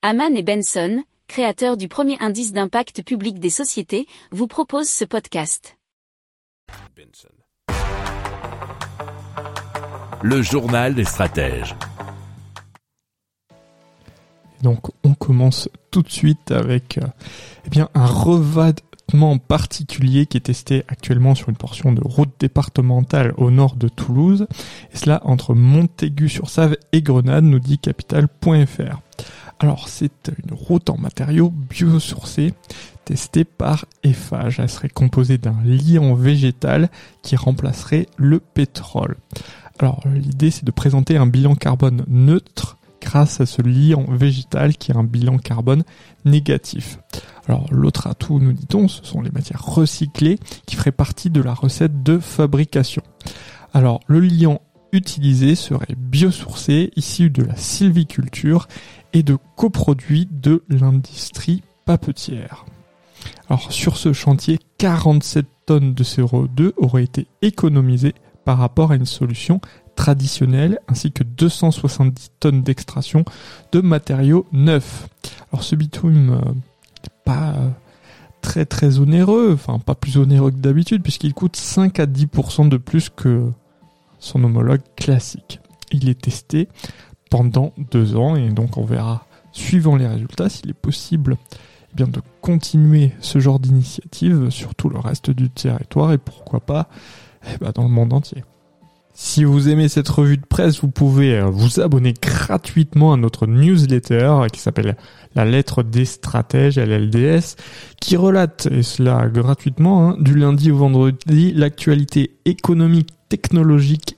Haman et Benson, créateurs du premier indice d'impact public des sociétés, vous proposent ce podcast. Le journal des stratèges. Donc on commence tout de suite avec euh, eh bien un revêtement particulier qui est testé actuellement sur une portion de route départementale au nord de Toulouse, et cela entre Montaigu-sur-Save et Grenade, nous dit capital.fr. Alors c'est une route en matériaux biosourcés testée par Eiffage. Elle serait composée d'un liant végétal qui remplacerait le pétrole. Alors l'idée c'est de présenter un bilan carbone neutre grâce à ce liant végétal qui a un bilan carbone négatif. Alors l'autre atout, nous dit-on, ce sont les matières recyclées qui feraient partie de la recette de fabrication. Alors le liant utilisé serait biosourcé, issu de la sylviculture et de coproduits de l'industrie papetière. Alors sur ce chantier, 47 tonnes de CO2 auraient été économisées par rapport à une solution traditionnelle ainsi que 270 tonnes d'extraction de matériaux neufs. Alors ce bitume n'est pas euh, très très onéreux, enfin pas plus onéreux que d'habitude puisqu'il coûte 5 à 10% de plus que son homologue classique. Il est testé pendant deux ans et donc on verra suivant les résultats s'il est possible eh bien de continuer ce genre d'initiative sur tout le reste du territoire et pourquoi pas eh ben, dans le monde entier. Si vous aimez cette revue de presse, vous pouvez euh, vous abonner gratuitement à notre newsletter qui s'appelle La lettre des stratèges, LLDS, qui relate, et cela gratuitement, hein, du lundi au vendredi, l'actualité économique, technologique